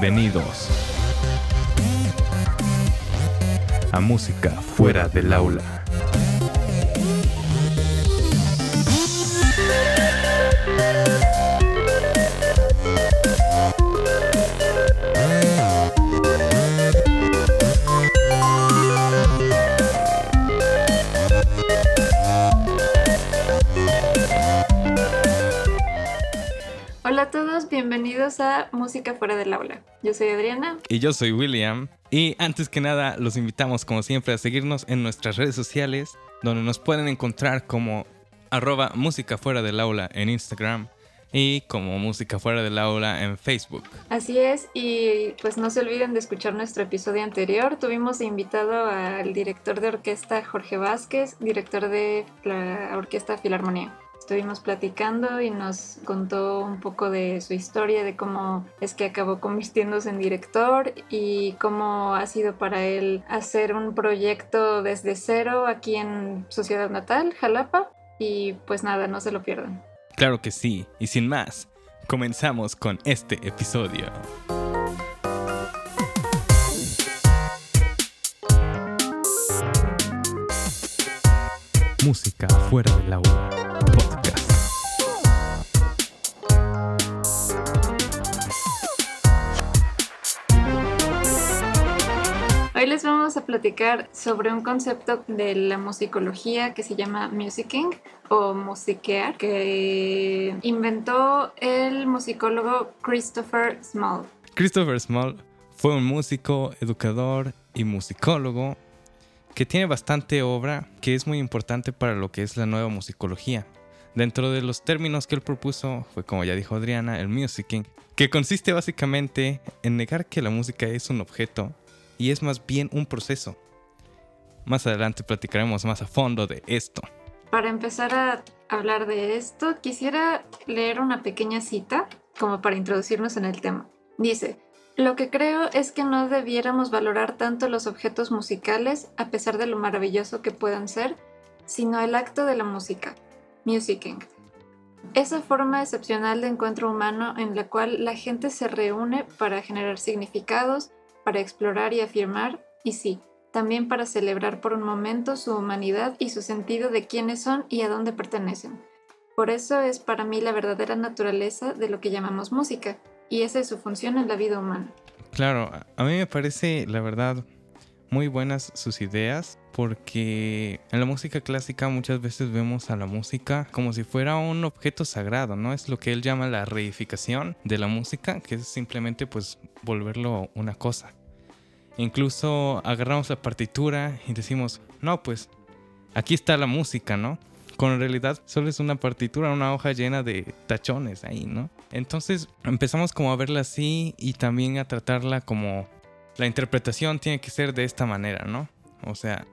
Bienvenidos a Música Fuera del Aula. Hola a todos, bienvenidos a Música Fuera del Aula. Yo soy Adriana. Y yo soy William. Y antes que nada, los invitamos como siempre a seguirnos en nuestras redes sociales, donde nos pueden encontrar como arroba música fuera del aula en Instagram y como música fuera del aula en Facebook. Así es, y pues no se olviden de escuchar nuestro episodio anterior. Tuvimos invitado al director de orquesta Jorge Vázquez, director de la Orquesta Filarmonía. Estuvimos platicando y nos contó un poco de su historia, de cómo es que acabó convirtiéndose en director y cómo ha sido para él hacer un proyecto desde cero aquí en su ciudad natal, Jalapa. Y pues nada, no se lo pierdan. Claro que sí, y sin más, comenzamos con este episodio. Música fuera del aula. A platicar sobre un concepto de la musicología que se llama musicking o musiquear, que inventó el musicólogo Christopher Small. Christopher Small fue un músico, educador y musicólogo que tiene bastante obra que es muy importante para lo que es la nueva musicología. Dentro de los términos que él propuso fue, como ya dijo Adriana, el musicking, que consiste básicamente en negar que la música es un objeto y es más bien un proceso. Más adelante platicaremos más a fondo de esto. Para empezar a hablar de esto, quisiera leer una pequeña cita como para introducirnos en el tema. Dice, lo que creo es que no debiéramos valorar tanto los objetos musicales, a pesar de lo maravilloso que puedan ser, sino el acto de la música, musicking. Esa forma excepcional de encuentro humano en la cual la gente se reúne para generar significados, para explorar y afirmar, y sí, también para celebrar por un momento su humanidad y su sentido de quiénes son y a dónde pertenecen. Por eso es para mí la verdadera naturaleza de lo que llamamos música, y esa es su función en la vida humana. Claro, a mí me parece, la verdad, muy buenas sus ideas porque en la música clásica muchas veces vemos a la música como si fuera un objeto sagrado, ¿no? Es lo que él llama la reificación de la música, que es simplemente pues volverlo una cosa. Incluso agarramos la partitura y decimos, no, pues aquí está la música, ¿no? En realidad solo es una partitura, una hoja llena de tachones ahí, ¿no? Entonces empezamos como a verla así y también a tratarla como la interpretación tiene que ser de esta manera, ¿no? O sea,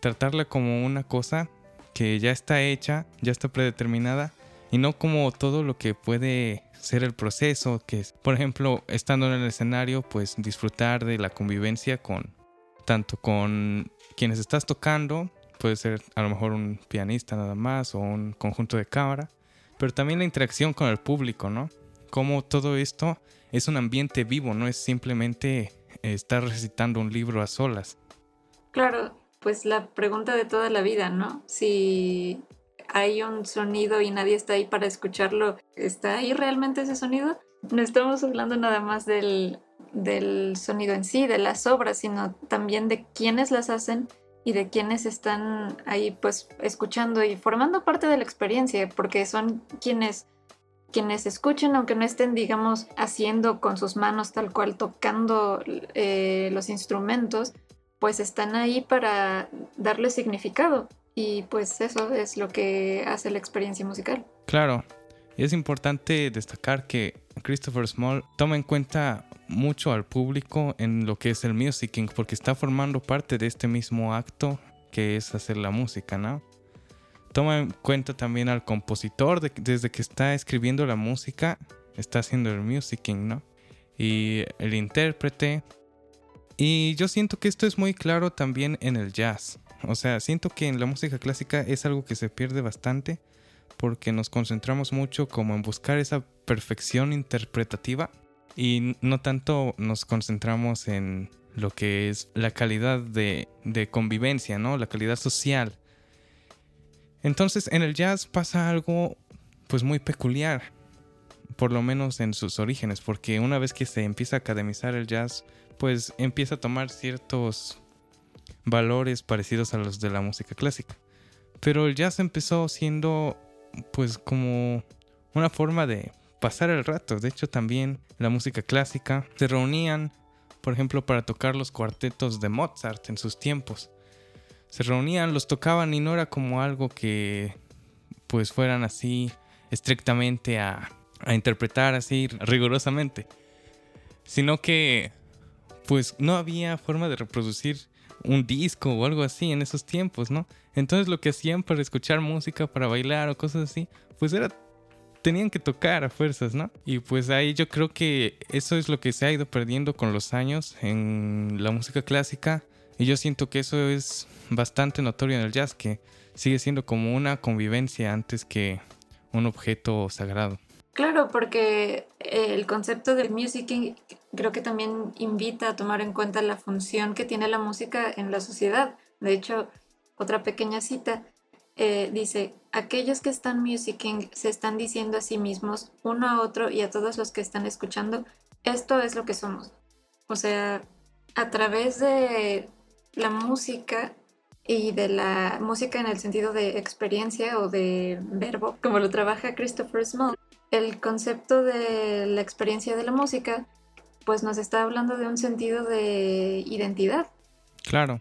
tratarla como una cosa que ya está hecha, ya está predeterminada y no como todo lo que puede ser el proceso, que es, por ejemplo, estando en el escenario, pues disfrutar de la convivencia con tanto con quienes estás tocando, puede ser a lo mejor un pianista nada más o un conjunto de cámara, pero también la interacción con el público, ¿no? Como todo esto es un ambiente vivo, no es simplemente estar recitando un libro a solas. Claro, pues la pregunta de toda la vida, ¿no? Si hay un sonido y nadie está ahí para escucharlo, ¿está ahí realmente ese sonido? No estamos hablando nada más del, del sonido en sí, de las obras, sino también de quienes las hacen y de quienes están ahí pues escuchando y formando parte de la experiencia, porque son quienes quienes escuchen, aunque no estén, digamos, haciendo con sus manos tal cual, tocando eh, los instrumentos, pues están ahí para darle significado. Y pues eso es lo que hace la experiencia musical. Claro, y es importante destacar que Christopher Small toma en cuenta mucho al público en lo que es el musicking, porque está formando parte de este mismo acto que es hacer la música, ¿no? Toma en cuenta también al compositor, desde que está escribiendo la música, está haciendo el musicking, ¿no? Y el intérprete. Y yo siento que esto es muy claro también en el jazz. O sea, siento que en la música clásica es algo que se pierde bastante porque nos concentramos mucho como en buscar esa perfección interpretativa y no tanto nos concentramos en lo que es la calidad de, de convivencia, ¿no? La calidad social. Entonces en el jazz pasa algo pues muy peculiar, por lo menos en sus orígenes, porque una vez que se empieza a academizar el jazz, pues empieza a tomar ciertos valores parecidos a los de la música clásica. Pero el jazz empezó siendo pues como una forma de pasar el rato. De hecho también la música clásica se reunían, por ejemplo, para tocar los cuartetos de Mozart en sus tiempos. Se reunían, los tocaban y no era como algo que pues fueran así estrictamente a, interpretar así rigurosamente. Sino que pues no había forma de reproducir un disco o algo así en esos tiempos, ¿no? Entonces lo que hacían para escuchar música, para bailar o cosas así, pues era tenían que tocar a fuerzas, ¿no? Y pues ahí yo creo que eso es lo que se ha ido perdiendo con los años en la música clásica y yo siento que eso es bastante notorio en el jazz, que sigue siendo como una convivencia antes que un objeto sagrado. Claro, porque el concepto del musicking creo que también invita a tomar en cuenta la función que tiene la música en la sociedad. De hecho, otra pequeña cita eh, dice, aquellos que están musicking se están diciendo a sí mismos, uno a otro y a todos los que están escuchando, esto es lo que somos. O sea, a través de la música y de la música en el sentido de experiencia o de verbo, como lo trabaja Christopher Small, el concepto de la experiencia de la música, pues nos está hablando de un sentido de identidad. Claro,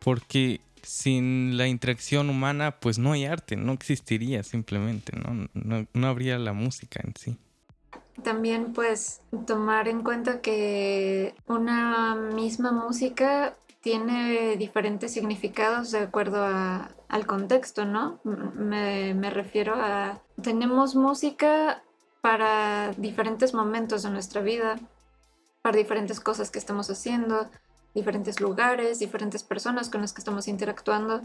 porque sin la interacción humana, pues no hay arte, no existiría simplemente, ¿no? No, no habría la música en sí. También pues tomar en cuenta que una misma música tiene diferentes significados de acuerdo al contexto, ¿no? Me, me refiero a... Tenemos música para diferentes momentos de nuestra vida, para diferentes cosas que estamos haciendo, diferentes lugares, diferentes personas con las que estamos interactuando,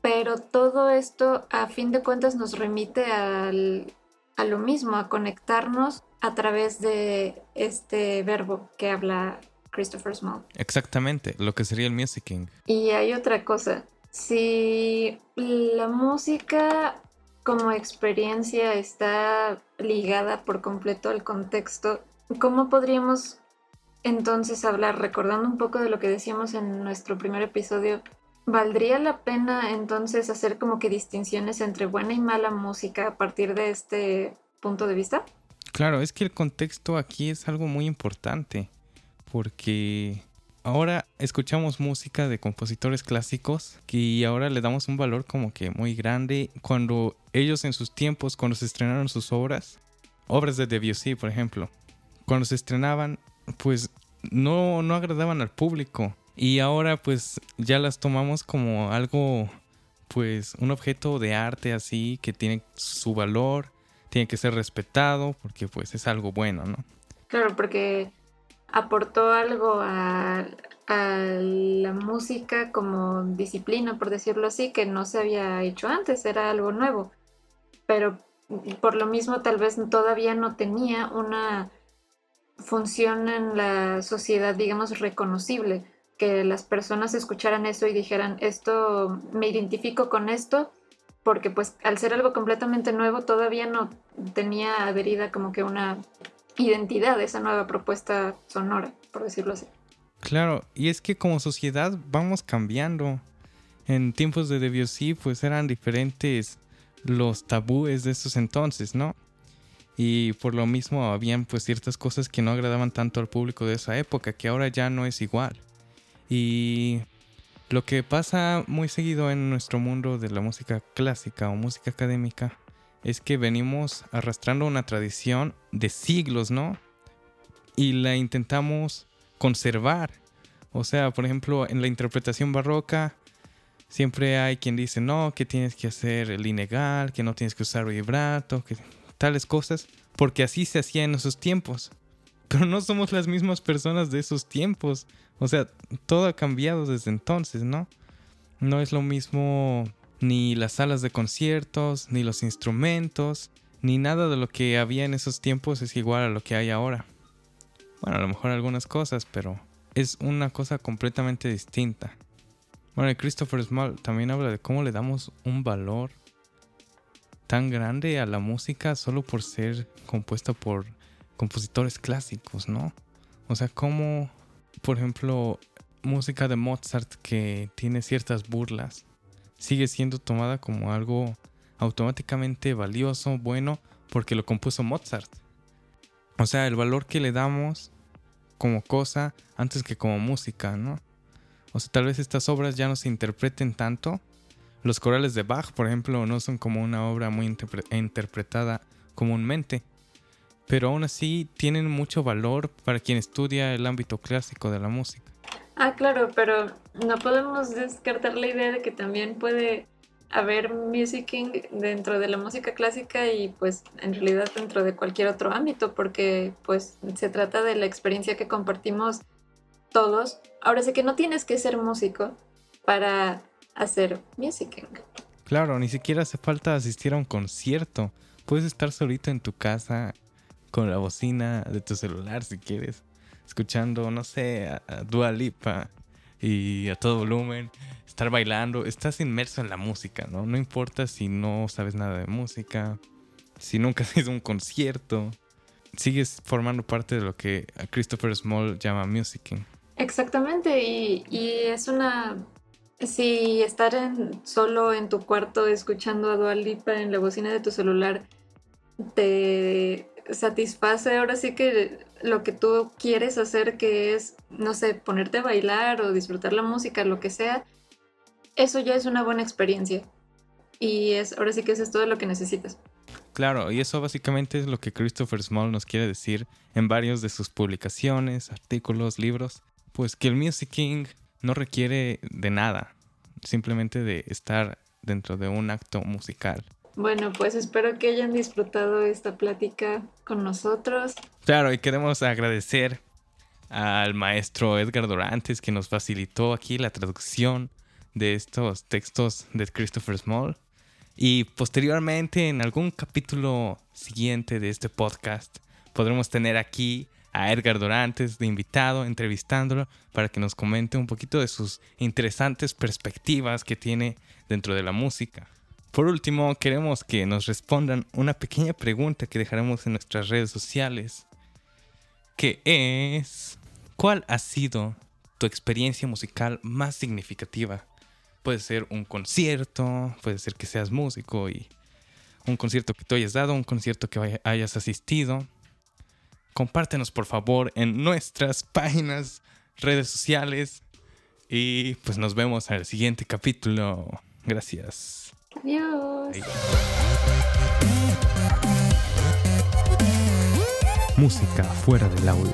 pero todo esto a fin de cuentas nos remite al, a lo mismo, a conectarnos a través de este verbo que habla Christopher Small. Exactamente, lo que sería el musicking. Y hay otra cosa, si la música como experiencia está ligada por completo al contexto, ¿cómo podríamos entonces hablar, recordando un poco de lo que decíamos en nuestro primer episodio, ¿valdría la pena entonces hacer como que distinciones entre buena y mala música a partir de este punto de vista? Claro, es que el contexto aquí es algo muy importante porque ahora escuchamos música de compositores clásicos y ahora le damos un valor como que muy grande cuando ellos en sus tiempos, cuando se estrenaron sus obras, obras de Debussy, por ejemplo, cuando se estrenaban, pues no, no agradaban al público y ahora pues ya las tomamos como algo, pues un objeto de arte así que tiene su valor, tiene que ser respetado porque pues es algo bueno, ¿no? Claro, porque aportó algo a, la música como disciplina, por decirlo así, que no se había hecho antes, era algo nuevo. Pero por lo mismo tal vez todavía no tenía una función en la sociedad, digamos, reconocible, que las personas escucharan eso y dijeran, esto, me identifico con esto, porque pues al ser algo completamente nuevo todavía no tenía adherida como que una identidad esa nueva propuesta sonora, por decirlo así. Claro, y es que como sociedad vamos cambiando. En tiempos de Debussy pues eran diferentes los tabúes de esos entonces, ¿no? Y por lo mismo habían pues ciertas cosas que no agradaban tanto al público de esa época, que ahora ya no es igual. Y lo que pasa muy seguido en nuestro mundo de la música clásica o música académica es que venimos arrastrando una tradición de siglos, ¿no? Y la intentamos conservar. O sea, por ejemplo, en la interpretación barroca siempre hay quien dice, no, que tienes que hacer el inegal, que no tienes que usar vibrato, que tales cosas, porque así se hacía en esos tiempos. Pero no somos las mismas personas de esos tiempos. O sea, todo ha cambiado desde entonces, ¿no? No es lo mismo ni las salas de conciertos, ni los instrumentos, ni nada de lo que había en esos tiempos es igual a lo que hay ahora. Bueno, a lo mejor algunas cosas, pero es una cosa completamente distinta. Bueno, Christopher Small también habla de cómo le damos un valor tan grande a la música solo por ser compuesta por compositores clásicos, ¿no? O sea, como, por ejemplo, música de Mozart que tiene ciertas burlas, sigue siendo tomada como algo automáticamente valioso, bueno, porque lo compuso Mozart. O sea, el valor que le damos como cosa antes que como música, ¿no? O sea, tal vez estas obras ya no se interpreten tanto. Los corales de Bach, por ejemplo, no son como una obra muy interpretada comúnmente, pero aún así tienen mucho valor para quien estudia el ámbito clásico de la música. Ah, claro, pero no podemos descartar la idea de que también puede haber musicking dentro de la música clásica y pues en realidad dentro de cualquier otro ámbito, porque pues se trata de la experiencia que compartimos todos. Ahora sé que no tienes que ser músico para hacer musicking. Claro, ni siquiera hace falta asistir a un concierto. Puedes estar solito en tu casa con la bocina de tu celular si quieres, escuchando, no sé, a, Lipa y a todo volumen, estar bailando, estás inmerso en la música, ¿no? No importa si no sabes nada de música, si nunca has ido a un concierto, sigues formando parte de lo que Christopher Small llama musicking. Exactamente, y, es una... Si estar en, solo en tu cuarto escuchando a Dua Lipa en la bocina de tu celular te satisface ahora sí que lo que tú quieres hacer, que es, no sé, ponerte a bailar o disfrutar la música, lo que sea, eso ya es una buena experiencia. Y es, ahora sí que eso es todo lo que necesitas. Claro, y eso básicamente es lo que Christopher Small nos quiere decir en varios de sus publicaciones, artículos, libros. Pues que el musicking no requiere de nada, simplemente de estar dentro de un acto musical. Bueno, pues espero que hayan disfrutado esta plática con nosotros. Claro, y queremos agradecer al maestro Edgar Dorantes que nos facilitó aquí la traducción de estos textos de Christopher Small. Y posteriormente, en algún capítulo siguiente de este podcast, podremos tener aquí a Edgar Dorantes de invitado, entrevistándolo, para que nos comente un poquito de sus interesantes perspectivas que tiene dentro de la música. Por último, queremos que nos respondan una pequeña pregunta que dejaremos en nuestras redes sociales, que es, ¿cuál ha sido tu experiencia musical más significativa? Puede ser un concierto, puede ser que seas músico y un concierto que tú hayas dado, un concierto que hayas asistido. Compártenos por favor en nuestras páginas, redes sociales y pues nos vemos en el siguiente capítulo. Gracias. Adiós. Música fuera del aula.